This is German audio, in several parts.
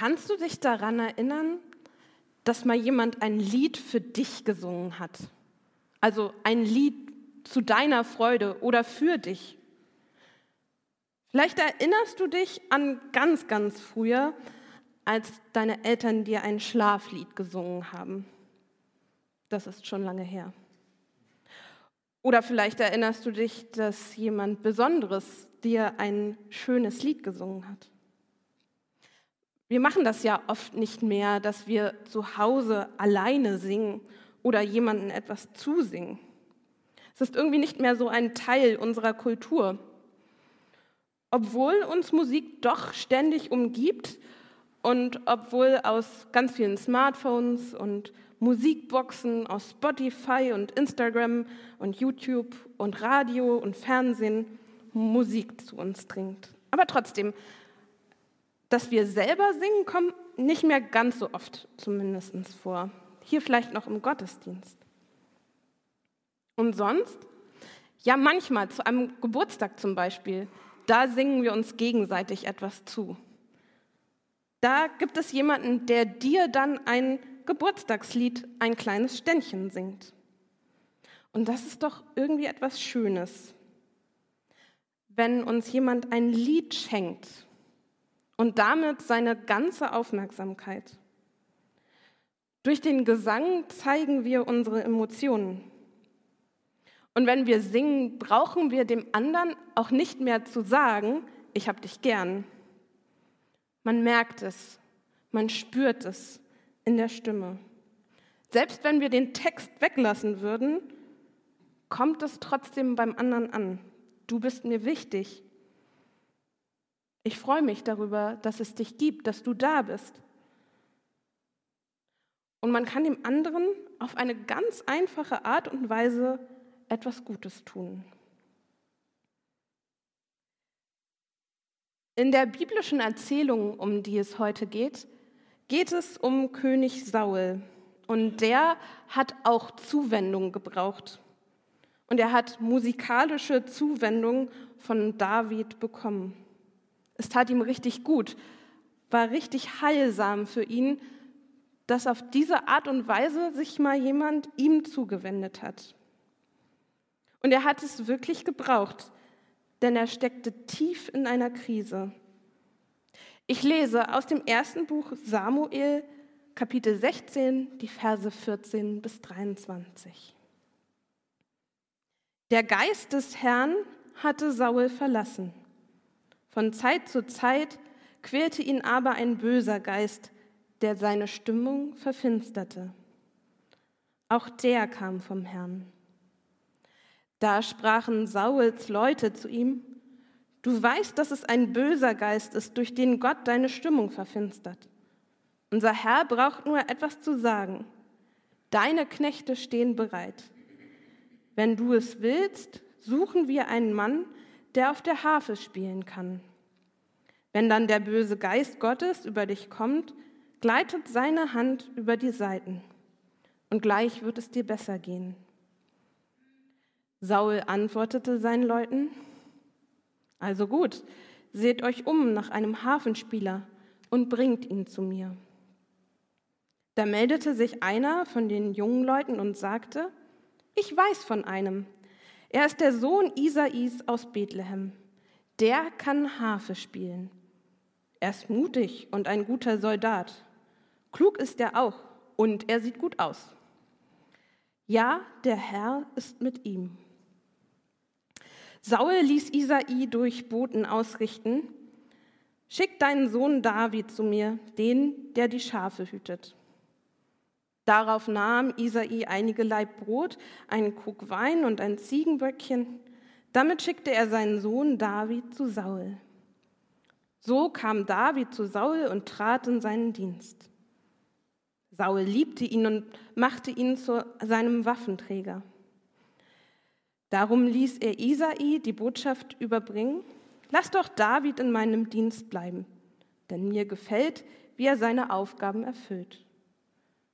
Kannst du dich daran erinnern, dass mal jemand ein Lied für dich gesungen hat? Also ein Lied zu deiner Freude oder für dich. Vielleicht erinnerst du dich an ganz, ganz früher, als deine Eltern dir ein Schlaflied gesungen haben. Das ist schon lange her. Oder vielleicht erinnerst du dich, dass jemand Besonderes dir ein schönes Lied gesungen hat. Wir machen das ja oft nicht mehr, dass wir zu Hause alleine singen oder jemandem etwas zusingen. Es ist irgendwie nicht mehr so ein Teil unserer Kultur. Obwohl uns Musik doch ständig umgibt und obwohl aus ganz vielen Smartphones und Musikboxen, aus Spotify und Instagram und YouTube und Radio und Fernsehen Musik zu uns dringt. Aber trotzdem, dass wir selber singen, kommt nicht mehr ganz so oft zumindest vor. Hier vielleicht noch im Gottesdienst. Und sonst? Ja, manchmal, zu einem Geburtstag zum Beispiel, da singen wir uns gegenseitig etwas zu. Da gibt es jemanden, der dir dann ein Geburtstagslied, ein kleines Ständchen singt. Und das ist doch irgendwie etwas Schönes, wenn uns jemand ein Lied schenkt und damit seine ganze Aufmerksamkeit. Durch den Gesang zeigen wir unsere Emotionen. Und wenn wir singen, brauchen wir dem anderen auch nicht mehr zu sagen, ich habe dich gern. Man merkt es, man spürt es in der Stimme. Selbst wenn wir den Text weglassen würden, kommt es trotzdem beim anderen an. Du bist mir wichtig. Ich freue mich darüber, dass es dich gibt, dass du da bist. Und man kann dem anderen auf eine ganz einfache Art und Weise etwas Gutes tun. In der biblischen Erzählung, um die es heute geht, geht es um König Saul. Und der hat auch Zuwendung gebraucht. Und er hat musikalische Zuwendung von David bekommen. Es tat ihm richtig gut, war richtig heilsam für ihn, dass auf diese Art und Weise sich mal jemand ihm zugewendet hat. Und er hat es wirklich gebraucht, denn er steckte tief in einer Krise. Ich lese aus dem ersten Buch Samuel, Kapitel 16, die Verse 14 bis 23. Der Geist des Herrn hatte Saul verlassen. Von Zeit zu Zeit quälte ihn aber ein böser Geist, der seine Stimmung verfinsterte. Auch der kam vom Herrn. Da sprachen Sauls Leute zu ihm, du weißt, dass es ein böser Geist ist, durch den Gott deine Stimmung verfinstert. Unser Herr braucht nur etwas zu sagen. Deine Knechte stehen bereit. Wenn du es willst, suchen wir einen Mann, der auf der Harfe spielen kann. Wenn dann der böse Geist Gottes über dich kommt, gleitet seine Hand über die Seiten und gleich wird es dir besser gehen. Saul antwortete seinen Leuten, also gut, seht euch um nach einem Hafenspieler und bringt ihn zu mir. Da meldete sich einer von den jungen Leuten und sagte, ich weiß von einem. Er ist der Sohn Isais aus Bethlehem. Der kann Harfe spielen. Er ist mutig und ein guter Soldat. Klug ist er auch und er sieht gut aus. Ja, der Herr ist mit ihm. Saul ließ Isai durch Boten ausrichten, schick deinen Sohn David zu mir, den, der die Schafe hütet. Darauf nahm Isai einige Laib Brot, einen Krug Wein und ein Ziegenböckchen. Damit schickte er seinen Sohn David zu Saul. So kam David zu Saul und trat in seinen Dienst. Saul liebte ihn und machte ihn zu seinem Waffenträger. Darum ließ er Isai die Botschaft überbringen, lass doch David in meinem Dienst bleiben, denn mir gefällt, wie er seine Aufgaben erfüllt.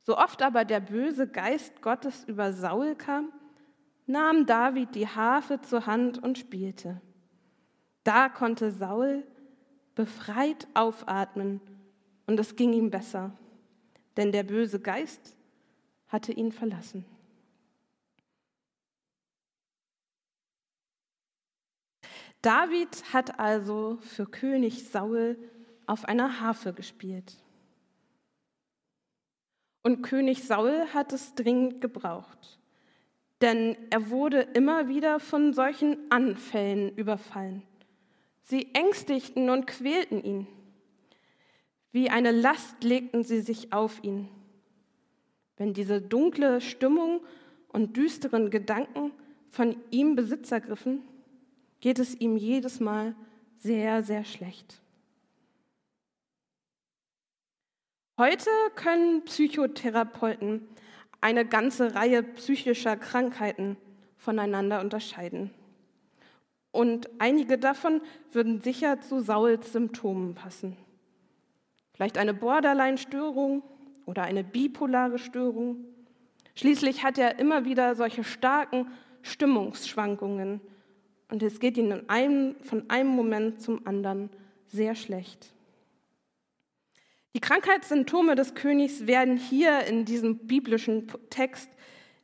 So oft aber der böse Geist Gottes über Saul kam, nahm David die Harfe zur Hand und spielte. Da konnte Saul befreit aufatmen und es ging ihm besser, denn der böse Geist hatte ihn verlassen. David hat also für König Saul auf einer Harfe gespielt. Und König Saul hat es dringend gebraucht, denn er wurde immer wieder von solchen Anfällen überfallen. Sie ängstigten und quälten ihn. Wie eine Last legten sie sich auf ihn. Wenn diese dunkle Stimmung und düsteren Gedanken von ihm Besitz ergriffen, geht es ihm jedes Mal sehr, sehr schlecht. Heute können Psychotherapeuten eine ganze Reihe psychischer Krankheiten voneinander unterscheiden. Und einige davon würden sicher zu Sauls Symptomen passen. Vielleicht eine Borderline-Störung oder eine bipolare Störung. Schließlich hat er immer wieder solche starken Stimmungsschwankungen und es geht ihnen von einem Moment zum anderen sehr schlecht. Die Krankheitssymptome des Königs werden hier in diesem biblischen Text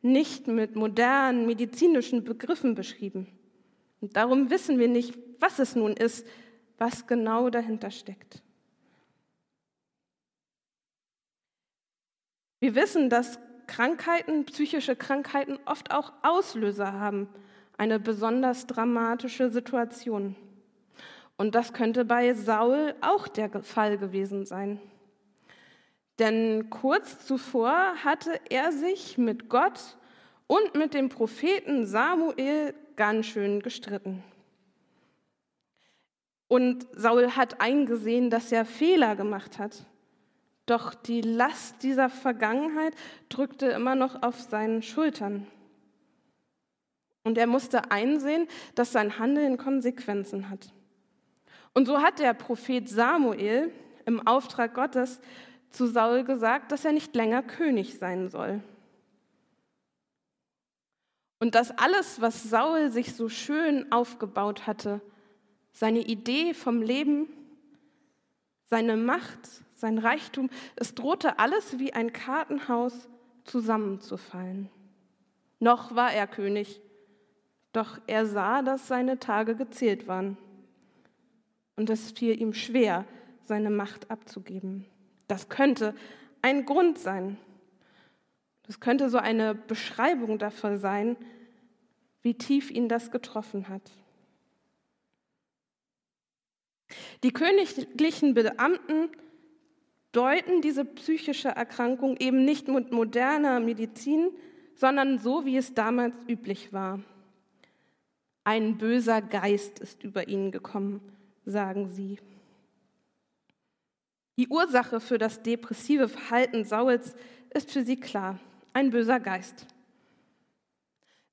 nicht mit modernen medizinischen Begriffen beschrieben. Und darum wissen wir nicht, was es nun ist, was genau dahinter steckt. Wir wissen, dass Krankheiten, psychische Krankheiten oft auch Auslöser haben, eine besonders dramatische Situation. Und das könnte bei Saul auch der Fall gewesen sein. Denn kurz zuvor hatte er sich mit Gott und mit dem Propheten Samuel ganz schön gestritten. Und Saul hat eingesehen, dass er Fehler gemacht hat. Doch die Last dieser Vergangenheit drückte immer noch auf seinen Schultern. Und er musste einsehen, dass sein Handeln Konsequenzen hat. Und so hat der Prophet Samuel im Auftrag Gottes zu Saul gesagt, dass er nicht länger König sein soll. Und dass alles, was Saul sich so schön aufgebaut hatte, seine Idee vom Leben, seine Macht, sein Reichtum, es drohte alles wie ein Kartenhaus zusammenzufallen. Noch war er König, doch er sah, dass seine Tage gezählt waren. Und es fiel ihm schwer, seine Macht abzugeben. Das könnte ein Grund sein. Das könnte so eine Beschreibung dafür sein, wie tief ihn das getroffen hat. Die königlichen Beamten deuten diese psychische Erkrankung eben nicht mit moderner Medizin, sondern so, wie es damals üblich war. Ein böser Geist ist über ihn gekommen, sagen sie. Die Ursache für das depressive Verhalten Sauls ist für sie klar, ein böser Geist.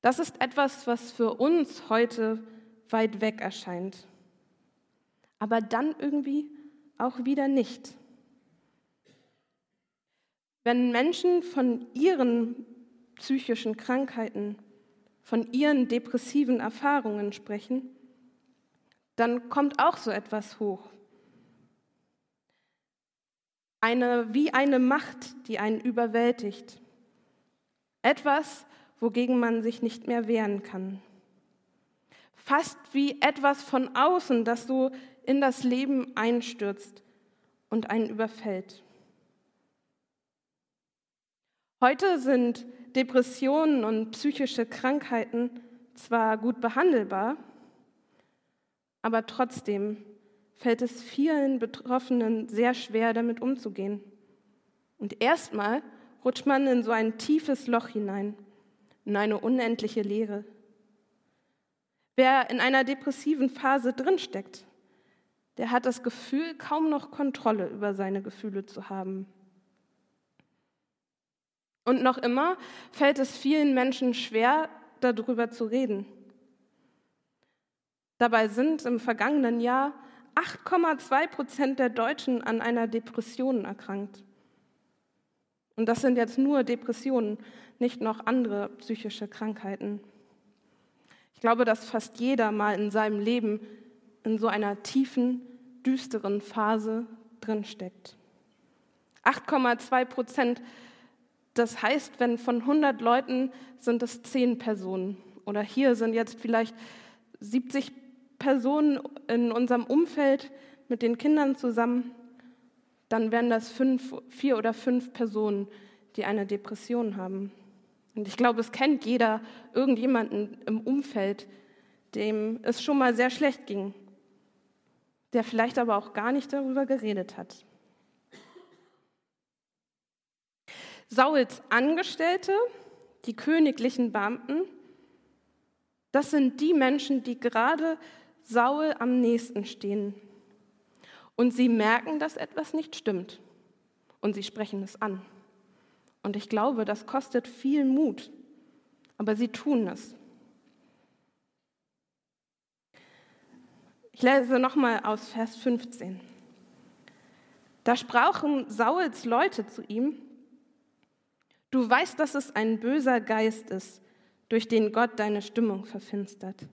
Das ist etwas, was für uns heute weit weg erscheint, aber dann irgendwie auch wieder nicht. Wenn Menschen von ihren psychischen Krankheiten von ihren depressiven Erfahrungen sprechen, dann kommt auch so etwas hoch. Eine, wie eine Macht, die einen überwältigt. Etwas, wogegen man sich nicht mehr wehren kann. Fast wie etwas von außen, das so in das Leben einstürzt und einen überfällt. Heute sind Depressionen und psychische Krankheiten zwar gut behandelbar, aber trotzdem fällt es vielen Betroffenen sehr schwer, damit umzugehen. Und erstmal rutscht man in so ein tiefes Loch hinein, in eine unendliche Leere. Wer in einer depressiven Phase drinsteckt, der hat das Gefühl, kaum noch Kontrolle über seine Gefühle zu haben. Und noch immer fällt es vielen Menschen schwer, darüber zu reden. Dabei sind im vergangenen Jahr 8,2 Prozent der Deutschen an einer Depression erkrankt. Und das sind jetzt nur Depressionen, nicht noch andere psychische Krankheiten. Ich glaube, dass fast jeder mal in seinem Leben in so einer tiefen, düsteren Phase drinsteckt. 8,2 Prozent, das heißt, wenn von 100 Leuten sind es 10 Personen. Oder hier sind jetzt vielleicht 70 Personen in unserem Umfeld mit den Kindern zusammen, dann wären das fünf, vier oder fünf Personen, die eine Depression haben. Und ich glaube, es kennt jeder irgendjemanden im Umfeld, dem es schon mal sehr schlecht ging, der vielleicht aber auch gar nicht darüber geredet hat. Sauls Angestellte, die königlichen Beamten, das sind die Menschen, die gerade Saul am nächsten stehen. Und sie merken, dass etwas nicht stimmt. Und sie sprechen es an. Und ich glaube, das kostet viel Mut. Aber sie tun es. Ich lese nochmal aus Vers 15. Da sprachen Sauls Leute zu ihm, du weißt, dass es ein böser Geist ist, durch den Gott deine Stimmung verfinstert.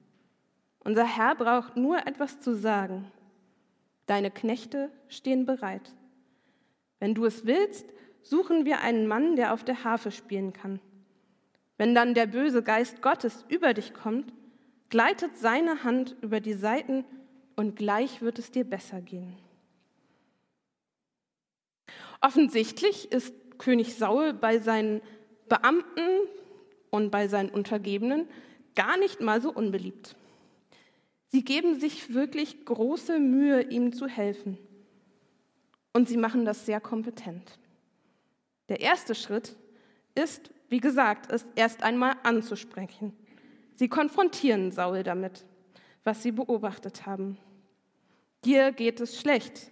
Unser Herr braucht nur etwas zu sagen. Deine Knechte stehen bereit. Wenn du es willst, suchen wir einen Mann, der auf der Harfe spielen kann. Wenn dann der böse Geist Gottes über dich kommt, gleitet seine Hand über die Seiten und gleich wird es dir besser gehen. Offensichtlich ist König Saul bei seinen Beamten und bei seinen Untergebenen gar nicht mal so unbeliebt. Sie geben sich wirklich große Mühe, ihm zu helfen. Und sie machen das sehr kompetent. Der erste Schritt ist, wie gesagt, es erst einmal anzusprechen. Sie konfrontieren Saul damit, was sie beobachtet haben. Dir geht es schlecht.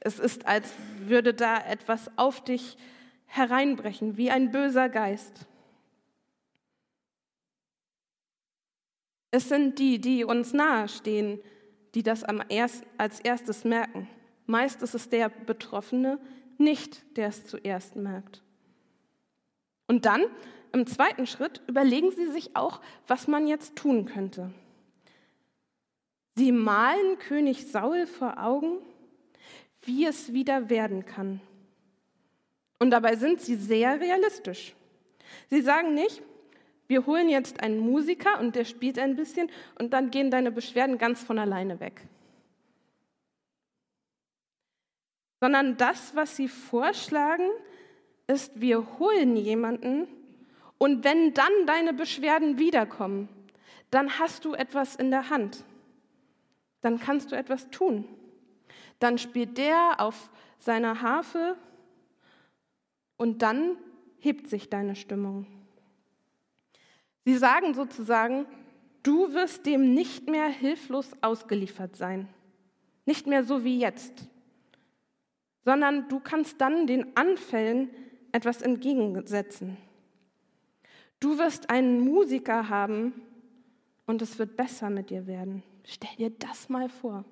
Es ist, als würde da etwas auf dich hereinbrechen, wie ein böser Geist. Es sind die, die uns nahestehen, die das als erstes merken. Meist ist es der Betroffene, nicht der es zuerst merkt. Und dann, im zweiten Schritt, überlegen Sie sich auch, was man jetzt tun könnte. Sie malen König Saul vor Augen, wie es wieder werden kann. Und dabei sind sie sehr realistisch. Sie sagen nicht, wir holen jetzt einen Musiker und der spielt ein bisschen und dann gehen deine Beschwerden ganz von alleine weg. Sondern das, was sie vorschlagen, ist, wir holen jemanden und wenn dann deine Beschwerden wiederkommen, dann hast du etwas in der Hand. Dann kannst du etwas tun. Dann spielt der auf seiner Harfe und dann hebt sich deine Stimmung. Sie sagen sozusagen, du wirst dem nicht mehr hilflos ausgeliefert sein, nicht mehr so wie jetzt, sondern du kannst dann den Anfällen etwas entgegensetzen. Du wirst einen Musiker haben und es wird besser mit dir werden. Stell dir das mal vor.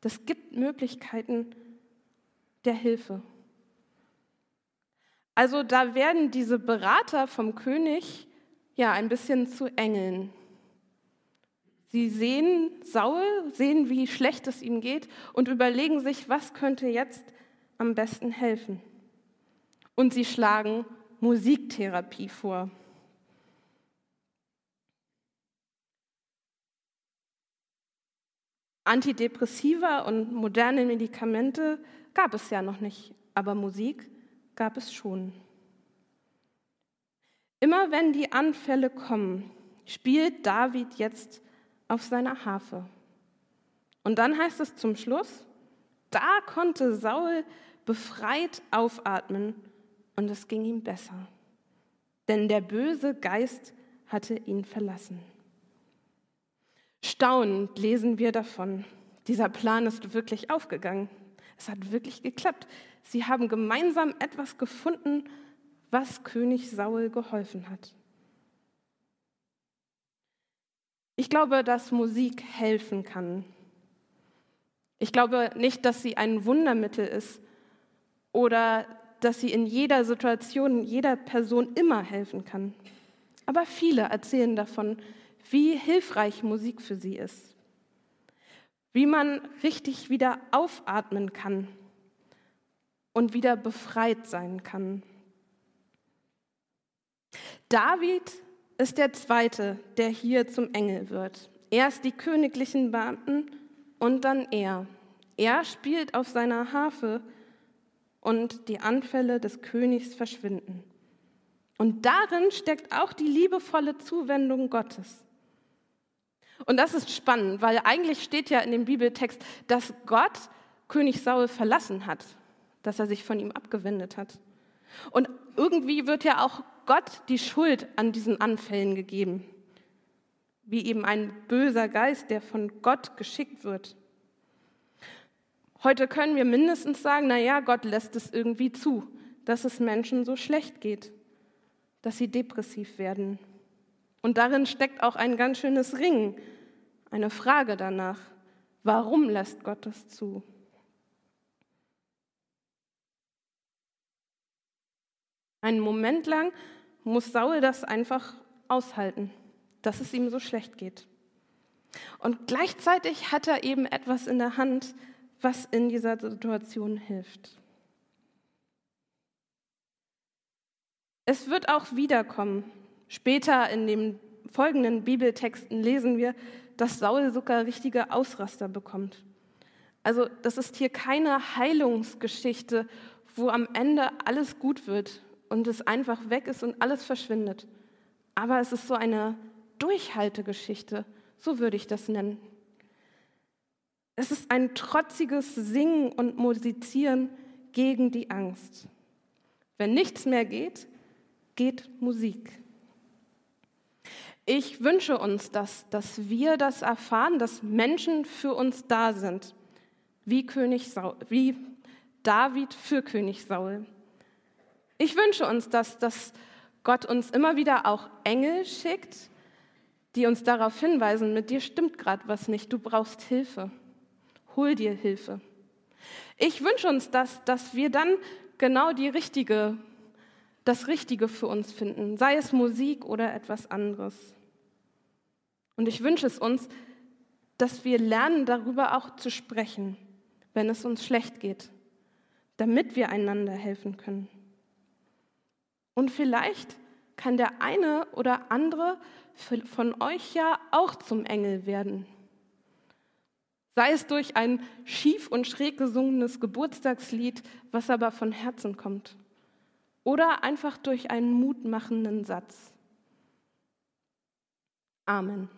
Das gibt Möglichkeiten der Hilfe. Also da werden diese Berater vom König ja, ein bisschen zu Engeln. Sie sehen Saul, sehen, wie schlecht es ihm geht und überlegen sich, was könnte jetzt am besten helfen. Und sie schlagen Musiktherapie vor. Antidepressiva und moderne Medikamente gab es ja noch nicht, aber Musik gab es schon. Immer wenn die Anfälle kommen, spielt David jetzt auf seiner Harfe. Und dann heißt es zum Schluss, da konnte Saul befreit aufatmen und es ging ihm besser. Denn der böse Geist hatte ihn verlassen. Staunend lesen wir davon. Dieser Plan ist wirklich aufgegangen. Es hat wirklich geklappt. Sie haben gemeinsam etwas gefunden, was König Saul geholfen hat. Ich glaube, dass Musik helfen kann. Ich glaube nicht, dass sie ein Wundermittel ist oder dass sie in jeder Situation, jeder Person immer helfen kann. Aber viele erzählen davon, wie hilfreich Musik für sie ist, wie man richtig wieder aufatmen kann und wieder befreit sein kann. David ist der Zweite, der hier zum Engel wird. Erst die königlichen Beamten und dann er. Er spielt auf seiner Harfe und die Anfälle des Königs verschwinden. Und darin steckt auch die liebevolle Zuwendung Gottes. Und das ist spannend, weil eigentlich steht ja in dem Bibeltext, dass Gott König Saul verlassen hat, dass er sich von ihm abgewendet hat. Und irgendwie wird ja auch Gott die Schuld an diesen Anfällen gegeben, wie eben ein böser Geist, der von Gott geschickt wird. Heute können wir mindestens sagen, na ja, Gott lässt es irgendwie zu, dass es Menschen so schlecht geht, dass sie depressiv werden. Und darin steckt auch ein ganz schönes Ringen, eine Frage danach, warum lässt Gott es zu? Einen Moment lang muss Saul das einfach aushalten, dass es ihm so schlecht geht. Und gleichzeitig hat er eben etwas in der Hand, was in dieser Situation hilft. Es wird auch wiederkommen. Später in den folgenden Bibeltexten lesen wir, dass Saul sogar richtige Ausraster bekommt. Also das ist hier keine Heilungsgeschichte, wo am Ende alles gut wird und es einfach weg ist und alles verschwindet. Aber es ist so eine Durchhaltegeschichte, so würde ich das nennen. Es ist ein trotziges Singen und Musizieren gegen die Angst. Wenn nichts mehr geht, geht Musik. Ich wünsche uns das, dass wir das erfahren, dass Menschen für uns da sind, wie, König Saul, wie David für König Saul. Ich wünsche uns, dass, dass Gott uns immer wieder auch Engel schickt, die uns darauf hinweisen, mit dir stimmt gerade was nicht, du brauchst Hilfe. Hol dir Hilfe. Ich wünsche uns, dass, dass wir dann genau die richtige, das Richtige für uns finden, sei es Musik oder etwas anderes. Und ich wünsche es uns, dass wir lernen, darüber auch zu sprechen, wenn es uns schlecht geht, damit wir einander helfen können. Und vielleicht kann der eine oder andere von euch ja auch zum Engel werden. Sei es durch ein schief und schräg gesungenes Geburtstagslied, was aber von Herzen kommt. Oder einfach durch einen mutmachenden Satz. Amen.